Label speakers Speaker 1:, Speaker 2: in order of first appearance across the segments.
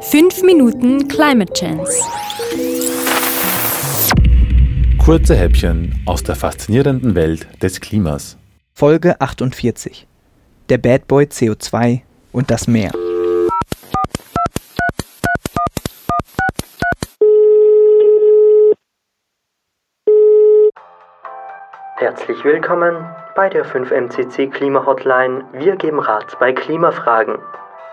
Speaker 1: 5 Minuten Climate Chance.
Speaker 2: Kurze Häppchen aus der faszinierenden Welt des Klimas.
Speaker 3: Folge 48. Der Bad Boy CO2 und das Meer.
Speaker 4: Herzlich willkommen bei der 5MCC Klima Hotline. Wir geben Rat bei Klimafragen.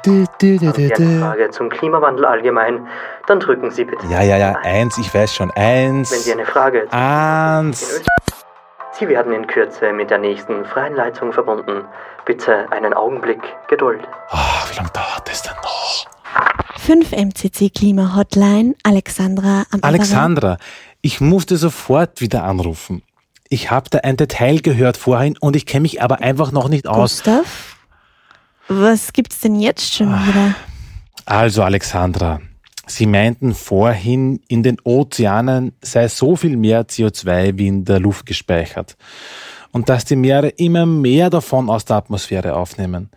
Speaker 4: Haben Sie eine Frage zum Klimawandel allgemein, dann drücken Sie bitte.
Speaker 2: Ja, ja, ja, eins, ich weiß schon, eins.
Speaker 4: Wenn Sie eine Frage
Speaker 2: Eins.
Speaker 4: Sie werden in Kürze mit der nächsten freien Leitung verbunden. Bitte einen Augenblick Geduld.
Speaker 2: Ah, wie lange dauert das denn noch?
Speaker 5: 5 MCC Klima Hotline, Alexandra am.
Speaker 2: Alexandra, ich musste sofort wieder anrufen. Ich habe da ein Detail gehört vorhin und ich kenne mich aber einfach noch nicht aus.
Speaker 5: Gustav? Was gibt's denn jetzt schon
Speaker 2: Ah.
Speaker 5: wieder?
Speaker 2: Also, Alexandra, Sie meinten vorhin, in den Ozeanen sei so viel mehr CO2 wie in der Luft gespeichert. Und dass die Meere immer mehr davon aus der Atmosphäre aufnehmen.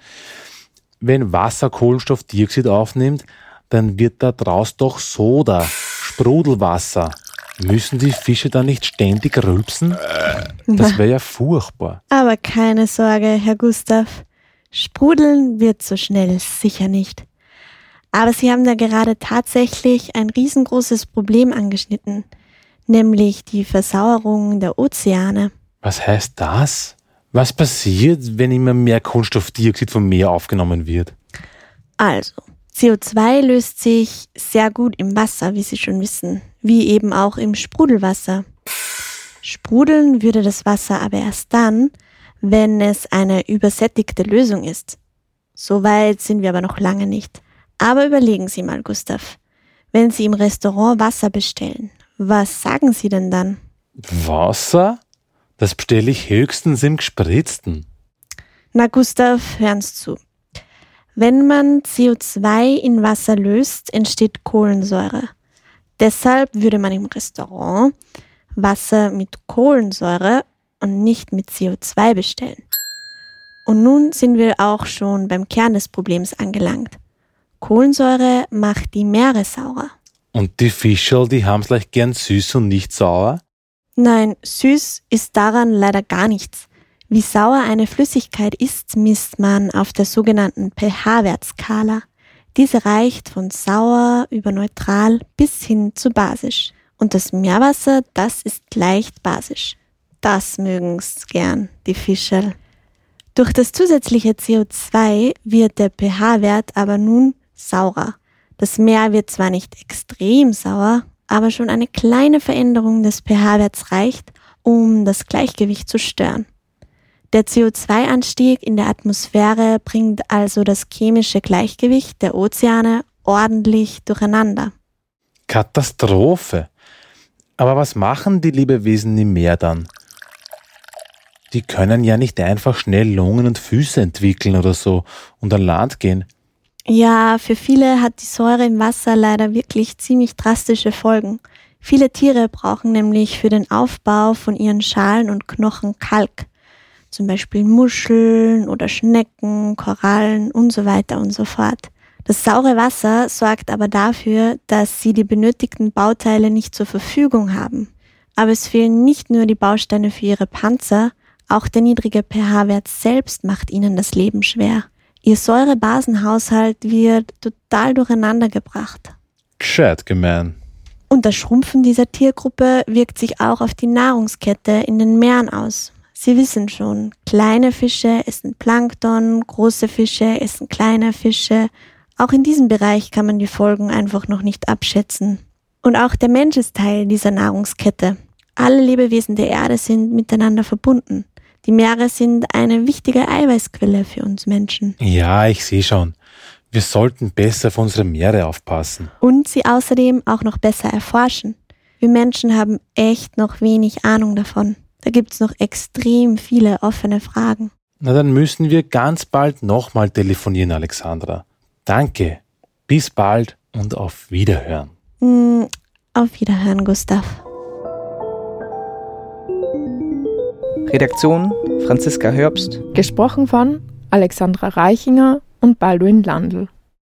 Speaker 2: Wenn Wasser Kohlenstoffdioxid aufnimmt, dann wird da draus doch Soda, Sprudelwasser. Müssen die Fische dann nicht ständig rülpsen? Das wäre ja furchtbar.
Speaker 5: Aber keine Sorge, Herr Gustav. Sprudeln wird so schnell sicher nicht. Aber Sie haben da gerade tatsächlich ein riesengroßes Problem angeschnitten, nämlich die Versauerung der Ozeane.
Speaker 2: Was heißt das? Was passiert, wenn immer mehr Kohlenstoffdioxid vom Meer aufgenommen wird?
Speaker 5: Also, CO2 löst sich sehr gut im Wasser, wie Sie schon wissen, wie eben auch im Sprudelwasser. Sprudeln würde das Wasser aber erst dann, wenn es eine übersättigte Lösung ist. So weit sind wir aber noch lange nicht. Aber überlegen Sie mal, Gustav. Wenn Sie im Restaurant Wasser bestellen, was sagen Sie denn dann?
Speaker 2: Wasser? Das bestelle ich höchstens im Gespritzten.
Speaker 5: Na, Gustav, hören's zu. Wenn man CO2 in Wasser löst, entsteht Kohlensäure. Deshalb würde man im Restaurant Wasser mit Kohlensäure und nicht mit CO2 bestellen. Und nun sind wir auch schon beim Kern des Problems angelangt. Kohlensäure macht die Meere saurer.
Speaker 2: Und die Fischerl, die haben's leicht gern süß und nicht sauer?
Speaker 5: Nein, süß ist daran leider gar nichts. Wie sauer eine Flüssigkeit ist, misst man auf der sogenannten pH-Wertskala. Diese reicht von sauer über neutral bis hin zu basisch. Und das Meerwasser, das ist leicht basisch. Das mögen's gern, die Fischerl. Durch das zusätzliche CO2 wird der pH-Wert aber nun saurer. Das Meer wird zwar nicht extrem sauer, aber schon eine kleine Veränderung des pH-Werts reicht, um das Gleichgewicht zu stören. Der CO2-Anstieg in der Atmosphäre bringt also das chemische Gleichgewicht der Ozeane ordentlich durcheinander.
Speaker 2: Katastrophe. Aber was machen die Lebewesen im Meer dann? Die können ja nicht einfach schnell Lungen und Füße entwickeln oder so und an Land gehen.
Speaker 5: Ja, für viele hat die Säure im Wasser leider wirklich ziemlich drastische Folgen. Viele Tiere brauchen nämlich für den Aufbau von ihren Schalen und Knochen Kalk. Zum Beispiel Muscheln oder Schnecken, Korallen und so weiter und so fort. Das saure Wasser sorgt aber dafür, dass sie die benötigten Bauteile nicht zur Verfügung haben. Aber es fehlen nicht nur die Bausteine für ihre Panzer, auch der niedrige pH-Wert selbst macht ihnen das Leben schwer. Ihr Säurebasenhaushalt wird total durcheinander gebracht.
Speaker 2: Gescheit gemein.
Speaker 5: Und das Schrumpfen dieser Tiergruppe wirkt sich auch auf die Nahrungskette in den Meeren aus. Sie wissen schon, kleine Fische essen Plankton, große Fische essen kleine Fische. Auch in diesem Bereich kann man die Folgen einfach noch nicht abschätzen. Und auch der Mensch ist Teil dieser Nahrungskette. Alle Lebewesen der Erde sind miteinander verbunden. Die Meere sind eine wichtige Eiweißquelle für uns Menschen.
Speaker 2: Ja, ich sehe schon. Wir sollten besser auf unsere Meere aufpassen.
Speaker 5: Und sie außerdem auch noch besser erforschen. Wir Menschen haben echt noch wenig Ahnung davon. Da gibt's noch extrem viele offene Fragen.
Speaker 2: Na, dann müssen wir ganz bald nochmal telefonieren, Alexandra. Danke. Bis bald und auf Wiederhören.
Speaker 5: Hm, auf Wiederhören, Gustav.
Speaker 3: Redaktion Franziska Herbst,
Speaker 6: Gesprochen von Alexandra Reichinger und Balduin Landl.